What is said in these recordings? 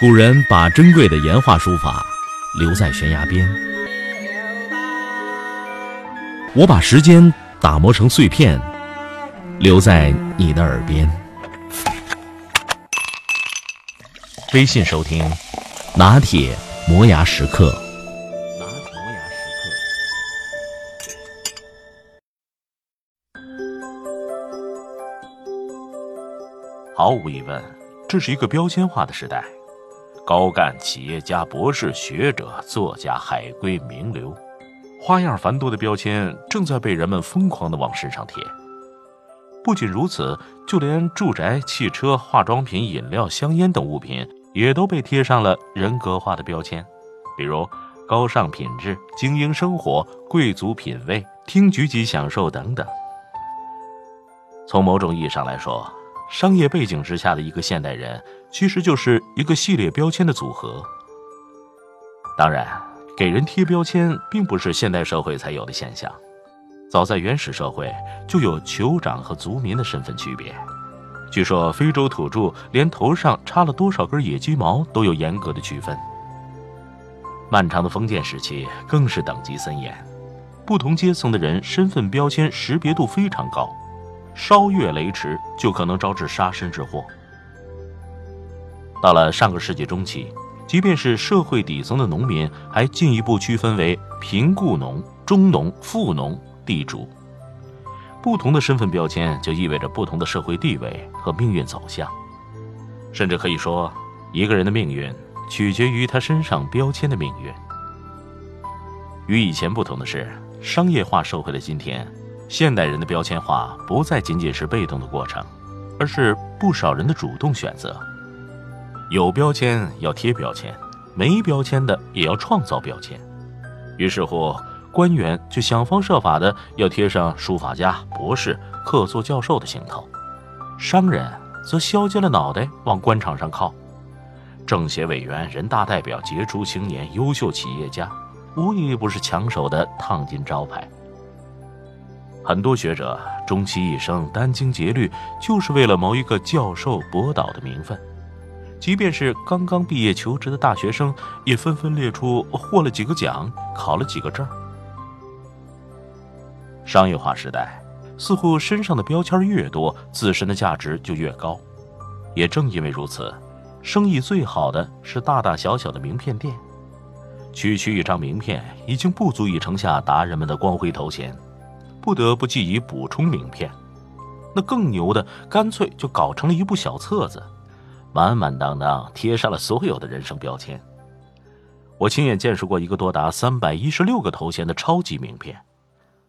古人把珍贵的岩画书法留在悬崖边，我把时间打磨成碎片，留在你的耳边。微信收听，拿铁磨牙时刻。拿铁磨牙时刻。毫无疑问，这是一个标签化的时代。高干、企业家、博士、学者、作家、海归、名流，花样繁多的标签正在被人们疯狂地往身上贴。不仅如此，就连住宅、汽车、化妆品、饮料、香烟等物品也都被贴上了人格化的标签，比如高尚品质、精英生活、贵族品味、厅局级享受等等。从某种意义上来说，商业背景之下的一个现代人，其实就是一个系列标签的组合。当然，给人贴标签并不是现代社会才有的现象，早在原始社会就有酋长和族民的身份区别。据说，非洲土著连头上插了多少根野鸡毛都有严格的区分。漫长的封建时期更是等级森严，不同阶层的人身份标签识别度非常高。稍越雷池，就可能招致杀身之祸。到了上个世纪中期，即便是社会底层的农民，还进一步区分为贫雇农、中农、富农、地主。不同的身份标签，就意味着不同的社会地位和命运走向。甚至可以说，一个人的命运取决于他身上标签的命运。与以前不同的是，商业化社会的今天。现代人的标签化不再仅仅是被动的过程，而是不少人的主动选择。有标签要贴标签，没标签的也要创造标签。于是乎，官员就想方设法的要贴上书法家、博士、客座教授的行头；商人则削尖了脑袋往官场上靠。政协委员、人大代表、杰出青年、优秀企业家，无一不是抢手的烫金招牌。很多学者终其一生殚精竭虑，就是为了谋一个教授、博导的名分。即便是刚刚毕业求职的大学生，也纷纷列出获了几个奖、考了几个证。商业化时代，似乎身上的标签越多，自身的价值就越高。也正因为如此，生意最好的是大大小小的名片店。区区一张名片，已经不足以盛下达人们的光辉头衔。不得不寄以补充名片，那更牛的，干脆就搞成了一部小册子，满满当当贴上了所有的人生标签。我亲眼见识过一个多达三百一十六个头衔的超级名片，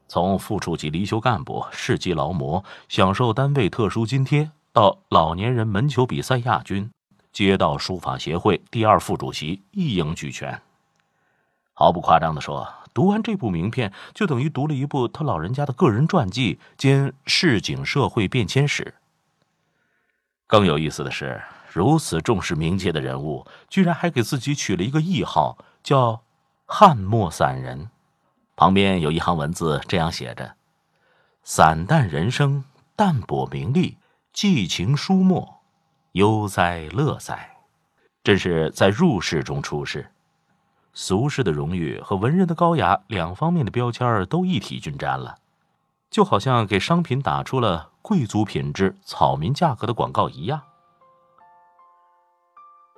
从副处级离休干部、市级劳模享受单位特殊津贴，到老年人门球比赛亚军、街道书法协会第二副主席，一应俱全。毫不夸张地说。读完这部名片，就等于读了一部他老人家的个人传记兼市井社会变迁史。更有意思的是，如此重视名节的人物，居然还给自己取了一个谥号，叫“汉墨散人”。旁边有一行文字这样写着：“散淡人生，淡泊名利，寄情书墨，悠哉乐哉。”真是在入世中出世。俗世的荣誉和文人的高雅两方面的标签都一体均沾了，就好像给商品打出了贵族品质、草民价格的广告一样。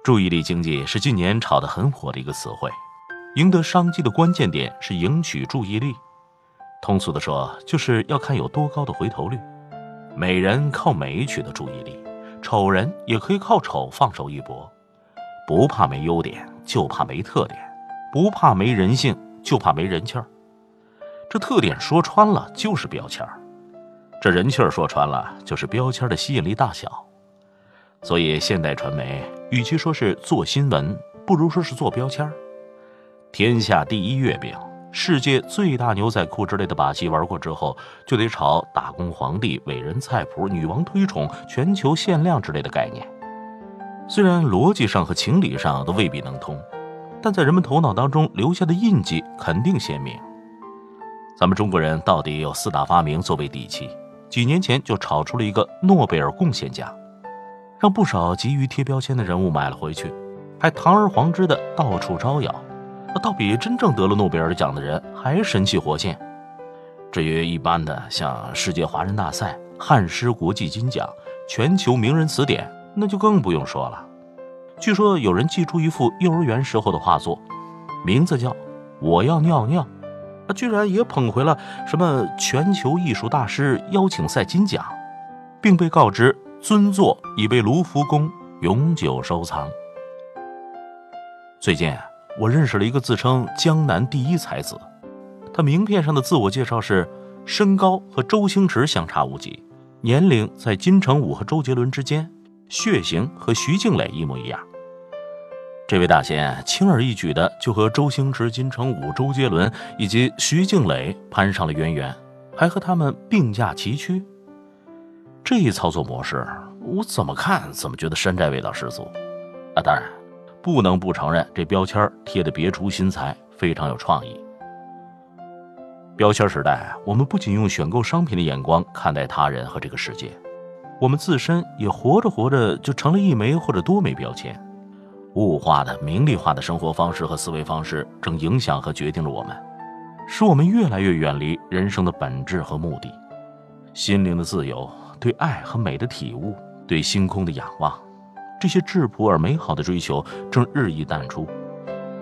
注意力经济是近年炒得很火的一个词汇，赢得商机的关键点是赢取注意力。通俗的说，就是要看有多高的回头率。美人靠美取得注意力，丑人也可以靠丑放手一搏。不怕没优点，就怕没特点。不怕没人性，就怕没人气儿。这特点说穿了就是标签儿，这人气儿说穿了就是标签的吸引力大小。所以现代传媒与其说是做新闻，不如说是做标签儿。天下第一月饼、世界最大牛仔裤之类的把戏玩过之后，就得炒打工皇帝、伟人菜谱、女王推崇、全球限量之类的概念。虽然逻辑上和情理上都未必能通。但在人们头脑当中留下的印记肯定鲜明。咱们中国人到底有四大发明作为底气，几年前就炒出了一个诺贝尔贡献奖，让不少急于贴标签的人物买了回去。还堂而皇之的到处招摇，那倒比真正得了诺贝尔奖的人还神气活现。至于一般的像世界华人大赛、汉诗国际金奖、全球名人词典，那就更不用说了。据说有人寄出一幅幼儿园时候的画作，名字叫《我要尿尿》，他居然也捧回了什么全球艺术大师邀请赛金奖，并被告知尊作已被卢浮宫永久收藏。最近我认识了一个自称江南第一才子。他名片上的自我介绍是：身高和周星驰相差无几，年龄在金城武和周杰伦之间，血型和徐静蕾一模一样。这位大仙轻而易举的就和周星驰、金城武、周杰伦以及徐静蕾攀上了渊源，还和他们并驾齐驱。这一操作模式，我怎么看怎么觉得山寨味道十足。啊，当然，不能不承认这标签贴的别出心裁，非常有创意。标签时代，我们不仅用选购商品的眼光看待他人和这个世界，我们自身也活着活着就成了一枚或者多枚标签。物化的、名利化的生活方式和思维方式正影响和决定着我们，使我们越来越远离人生的本质和目的。心灵的自由、对爱和美的体悟、对星空的仰望，这些质朴而美好的追求正日益淡出，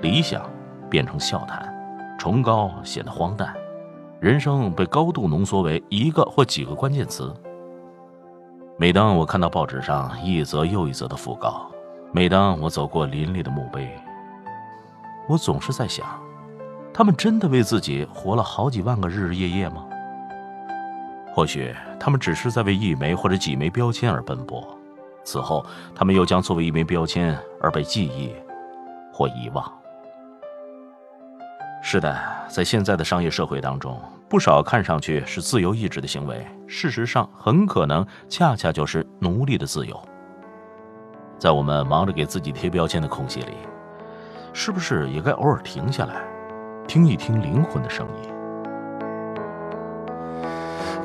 理想变成笑谈，崇高显得荒诞。人生被高度浓缩为一个或几个关键词。每当我看到报纸上一则又一则的讣告，每当我走过林立的墓碑，我总是在想：他们真的为自己活了好几万个日日夜夜吗？或许他们只是在为一枚或者几枚标签而奔波，此后他们又将作为一枚标签而被记忆或遗忘。是的，在现在的商业社会当中，不少看上去是自由意志的行为，事实上很可能恰恰就是奴隶的自由。在我们忙着给自己贴标签的空隙里，是不是也该偶尔停下来，听一听灵魂的声音？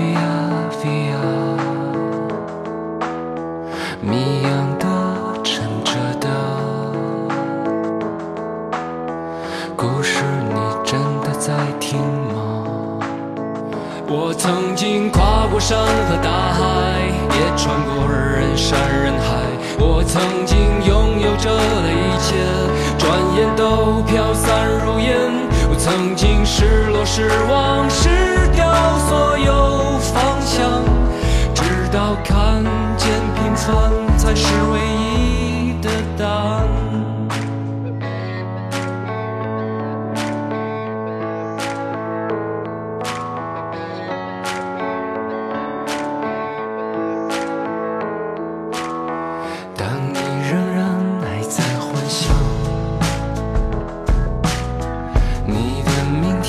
？Via Via。谜样的，沉着的，故事你真的在听吗？我曾经跨过山和大海，也穿过人山人海。我曾经拥有着的一切，转眼都飘散如烟。曾经失落、失望、失掉所有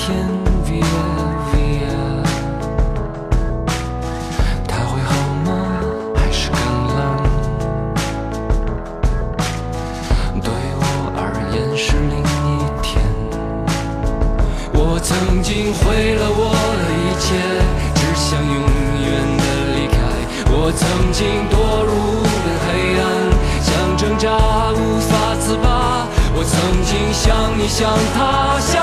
天，他会好吗？还是更冷？对我而言是另一天。我曾经毁了我的一切，只想永远的离开。我曾经堕入无边黑暗，想挣扎无法自拔。我曾经像你，像他，像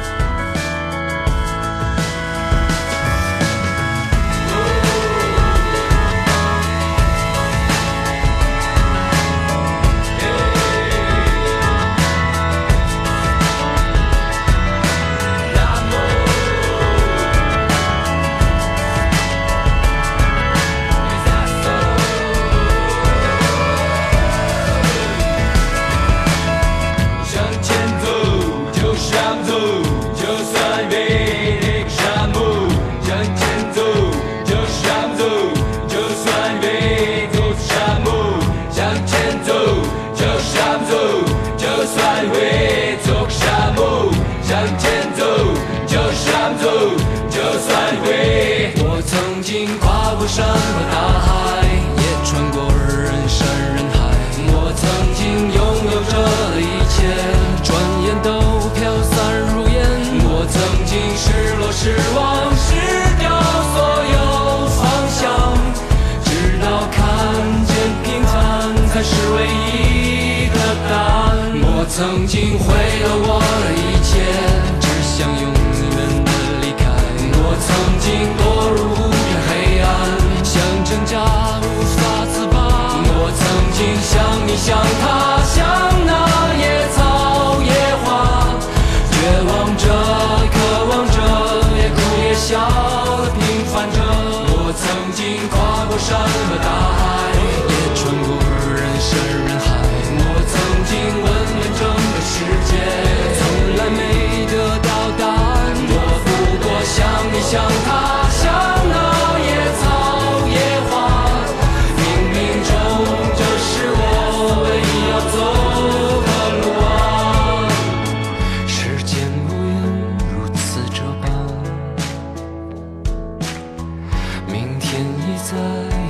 在。